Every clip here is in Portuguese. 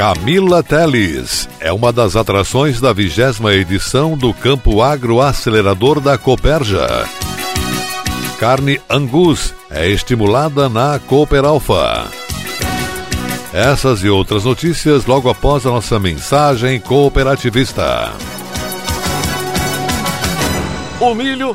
Camila Teles é uma das atrações da vigésima edição do Campo Agro Acelerador da Coperja. Carne Angus é estimulada na Cooper Alpha. Essas e outras notícias logo após a nossa mensagem cooperativista. O milho,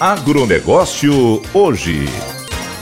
Agronegócio hoje.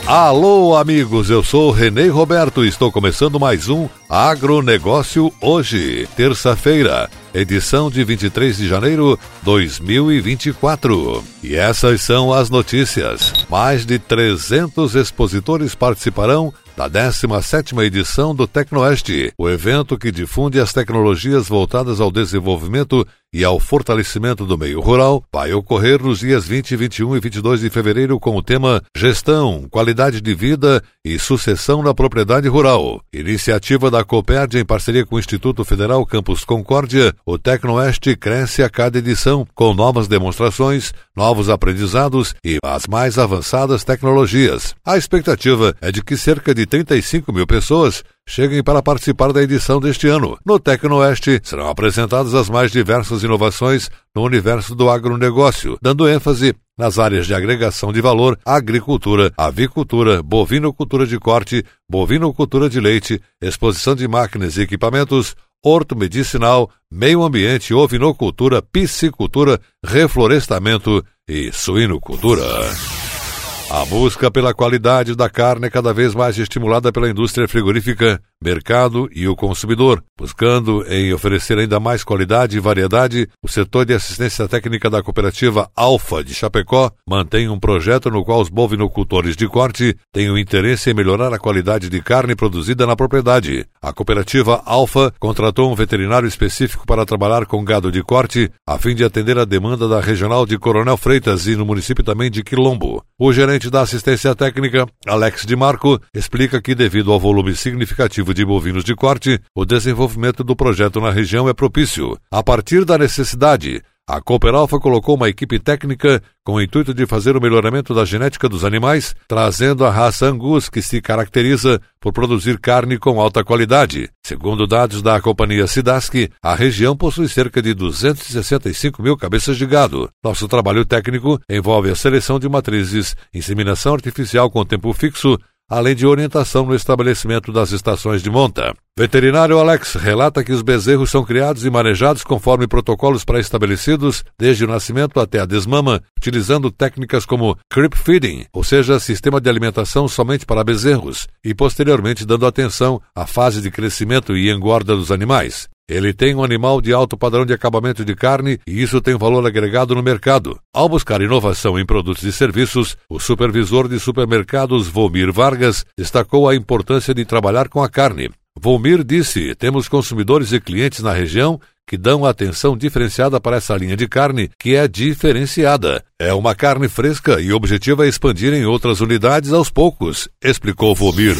Alô, amigos, eu sou Renê Roberto e estou começando mais um Agronegócio hoje, terça-feira, edição de 23 de janeiro 2024. E essas são as notícias. Mais de 300 expositores participarão da 17ª edição do Tecnoeste, o evento que difunde as tecnologias voltadas ao desenvolvimento e ao fortalecimento do meio rural, vai ocorrer nos dias 20, 21 e 22 de fevereiro com o tema Gestão, Qualidade de Vida e Sucessão na Propriedade Rural. Iniciativa da Coperd em parceria com o Instituto Federal Campus Concórdia, o Tecnoeste cresce a cada edição com novas demonstrações, novos aprendizados e as mais avançadas tecnologias. A expectativa é de que cerca de 35 mil pessoas cheguem para participar da edição deste ano. No Tecnoeste serão apresentadas as mais diversas inovações no universo do agronegócio, dando ênfase nas áreas de agregação de valor, agricultura, avicultura, bovinocultura de corte, bovinocultura de leite, exposição de máquinas e equipamentos, horto medicinal, meio ambiente, ovinocultura, piscicultura, reflorestamento e suinocultura. A busca pela qualidade da carne é cada vez mais estimulada pela indústria frigorífica, mercado e o consumidor. Buscando em oferecer ainda mais qualidade e variedade, o setor de assistência técnica da cooperativa Alfa de Chapecó mantém um projeto no qual os bovinocultores de corte têm o interesse em melhorar a qualidade de carne produzida na propriedade. A cooperativa Alfa contratou um veterinário específico para trabalhar com gado de corte, a fim de atender a demanda da regional de Coronel Freitas e no município também de Quilombo. O gerente da assistência técnica, Alex Di Marco, explica que, devido ao volume significativo de bovinos de corte, o desenvolvimento do projeto na região é propício. A partir da necessidade, a Cooper Alpha colocou uma equipe técnica com o intuito de fazer o melhoramento da genética dos animais, trazendo a raça Angus, que se caracteriza por produzir carne com alta qualidade. Segundo dados da companhia Sidaski, a região possui cerca de 265 mil cabeças de gado. Nosso trabalho técnico envolve a seleção de matrizes, inseminação artificial com tempo fixo, além de orientação no estabelecimento das estações de monta. Veterinário Alex relata que os bezerros são criados e manejados conforme protocolos pré-estabelecidos, desde o nascimento até a desmama, utilizando técnicas como creep feeding, ou seja, sistema de alimentação somente para bezerros, e posteriormente dando atenção à fase de crescimento e engorda dos animais. Ele tem um animal de alto padrão de acabamento de carne e isso tem valor agregado no mercado. Ao buscar inovação em produtos e serviços, o supervisor de supermercados Vomir Vargas destacou a importância de trabalhar com a carne. Volmir disse: temos consumidores e clientes na região que dão atenção diferenciada para essa linha de carne, que é diferenciada. É uma carne fresca e o objetivo é expandir em outras unidades aos poucos, explicou Volmir.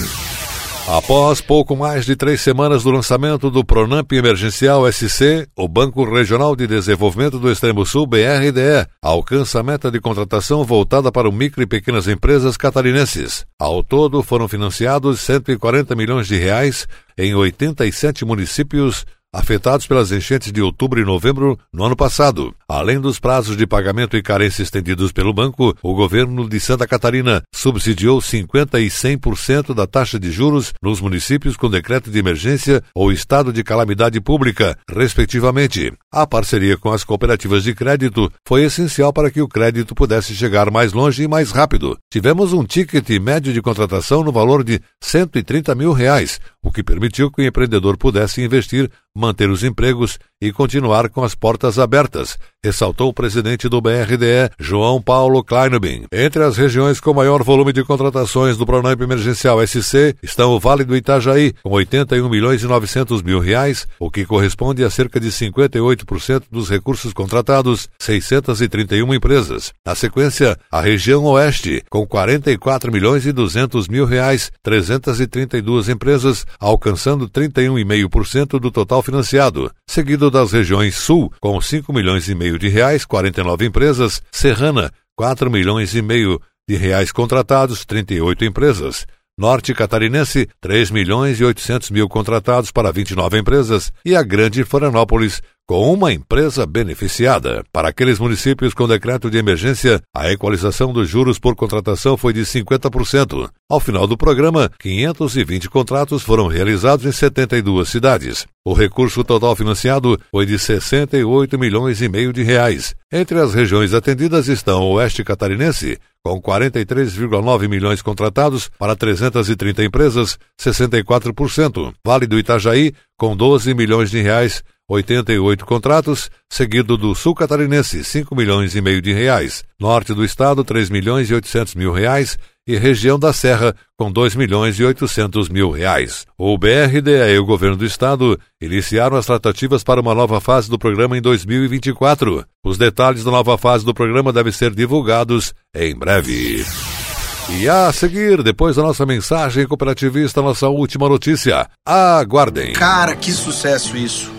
Após pouco mais de três semanas do lançamento do Pronamp Emergencial SC, o Banco Regional de Desenvolvimento do Extremo Sul, BRDE, alcança a meta de contratação voltada para o micro e pequenas empresas catarinenses. Ao todo, foram financiados 140 milhões de reais em 87 municípios afetados pelas enchentes de outubro e novembro no ano passado. Além dos prazos de pagamento e carência estendidos pelo banco, o governo de Santa Catarina subsidiou 50% e 100% da taxa de juros nos municípios com decreto de emergência ou estado de calamidade pública, respectivamente. A parceria com as cooperativas de crédito foi essencial para que o crédito pudesse chegar mais longe e mais rápido. Tivemos um ticket médio de contratação no valor de 130 mil reais, o que permitiu que o empreendedor pudesse investir manter os empregos e continuar com as portas abertas, ressaltou o presidente do BRDE, João Paulo Kleinobin. Entre as regiões com maior volume de contratações do Pronamp Emergencial SC estão o Vale do Itajaí, com 81 milhões e 900 mil reais, o que corresponde a cerca de 58% dos recursos contratados, 631 empresas. Na sequência, a região Oeste, com 44 milhões e 200 mil reais, 332 empresas, alcançando 31,5% do total financiado, seguido das regiões Sul, com 5 milhões e meio de reais, 49 empresas, Serrana, 4 milhões e meio de reais contratados, 38 empresas. Norte Catarinense, 3 milhões e 800 mil contratados para 29 empresas, e a Grande Florianópolis, com uma empresa beneficiada. Para aqueles municípios com decreto de emergência, a equalização dos juros por contratação foi de 50%. Ao final do programa, 520 contratos foram realizados em 72 cidades. O recurso total financiado foi de 68 milhões e meio de reais. Entre as regiões atendidas estão o Oeste Catarinense, com 43,9 milhões contratados para 330 empresas, 64%. Vale do Itajaí, com 12 milhões de reais, 88 contratos, seguido do Sul Catarinense, 5 milhões e meio de reais, Norte do Estado, 3 milhões e 800 mil reais e região da Serra, com 2 milhões e 800 mil reais. O BRDE e o governo do estado iniciaram as tratativas para uma nova fase do programa em 2024. Os detalhes da nova fase do programa devem ser divulgados em breve. E a seguir, depois da nossa mensagem cooperativista, nossa última notícia. Aguardem. Cara, que sucesso isso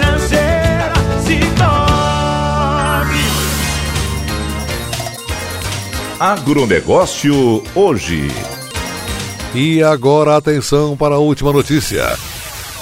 Agronegócio hoje. E agora atenção para a última notícia.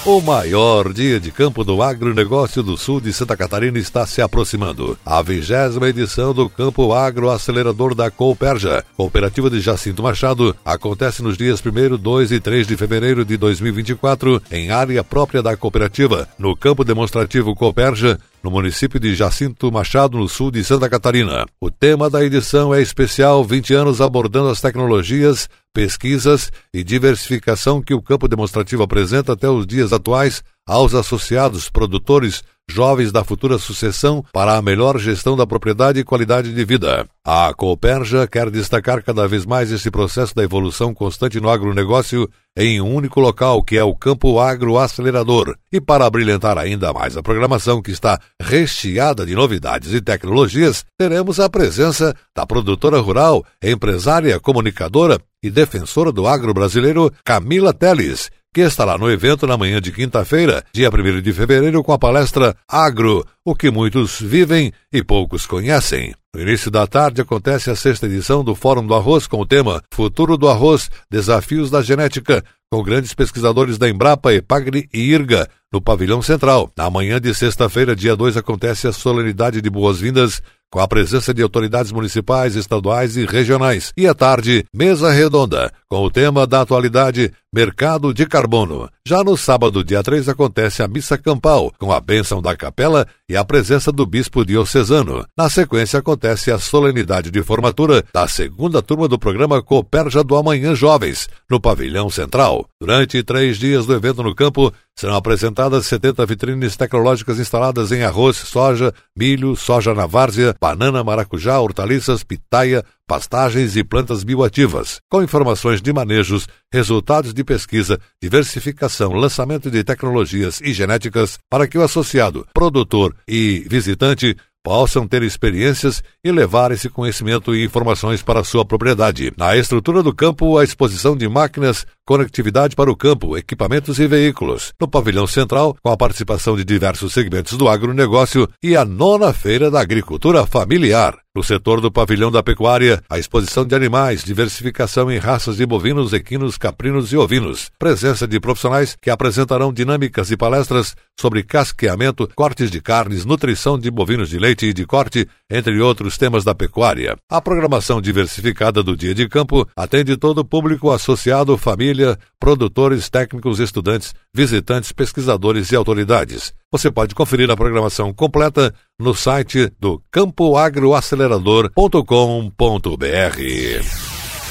O maior dia de campo do agronegócio do sul de Santa Catarina está se aproximando. A vigésima edição do Campo Agro Acelerador da Cooperja, cooperativa de Jacinto Machado, acontece nos dias 1, 2 e 3 de fevereiro de 2024, em área própria da cooperativa, no campo demonstrativo Cooperja, no município de Jacinto Machado, no sul de Santa Catarina. O tema da edição é especial 20 anos abordando as tecnologias, pesquisas e diversificação que o campo demonstrativo apresenta até os dias atuais aos associados, produtores, jovens da futura sucessão para a melhor gestão da propriedade e qualidade de vida. A Cooperja quer destacar cada vez mais esse processo da evolução constante no agronegócio em um único local, que é o Campo Agro Acelerador. E para brilhantar ainda mais a programação que está recheada de novidades e tecnologias, teremos a presença da produtora rural, empresária, comunicadora e defensora do agro brasileiro, Camila Teles que estará no evento na manhã de quinta-feira, dia 1 de fevereiro, com a palestra Agro, o que muitos vivem e poucos conhecem. No início da tarde acontece a sexta edição do Fórum do Arroz com o tema Futuro do Arroz, Desafios da Genética, com grandes pesquisadores da Embrapa, Epagri e IRGA, no pavilhão central. Na manhã de sexta-feira, dia 2, acontece a solenidade de boas-vindas com a presença de autoridades municipais, estaduais e regionais. E à tarde, mesa redonda, com o tema da atualidade, mercado de carbono. Já no sábado, dia 3, acontece a missa campal, com a bênção da capela e a presença do bispo diocesano. Na sequência, acontece a solenidade de formatura da segunda turma do programa Coperja do Amanhã Jovens, no pavilhão central. Durante três dias do evento no campo, serão apresentadas 70 vitrines tecnológicas instaladas em arroz, soja, milho, soja na várzea, banana, maracujá, hortaliças, pitaia, pastagens e plantas bioativas, com informações de manejos, resultados de pesquisa, diversificação, lançamento de tecnologias e genéticas para que o associado, produtor e visitante possam ter experiências e levar esse conhecimento e informações para sua propriedade. Na estrutura do campo, a exposição de máquinas, conectividade para o campo, equipamentos e veículos. No pavilhão central, com a participação de diversos segmentos do agronegócio e a nona feira da agricultura familiar. No setor do pavilhão da pecuária, a exposição de animais, diversificação em raças de bovinos, equinos, caprinos e ovinos. Presença de profissionais que apresentarão dinâmicas e palestras sobre casqueamento, cortes de carnes, nutrição de bovinos de leite e de corte, entre outros temas da pecuária. A programação diversificada do dia de campo atende todo o público associado, família, produtores, técnicos, estudantes, visitantes, pesquisadores e autoridades. Você pode conferir a programação completa no site do campoagroacelerador.com.br.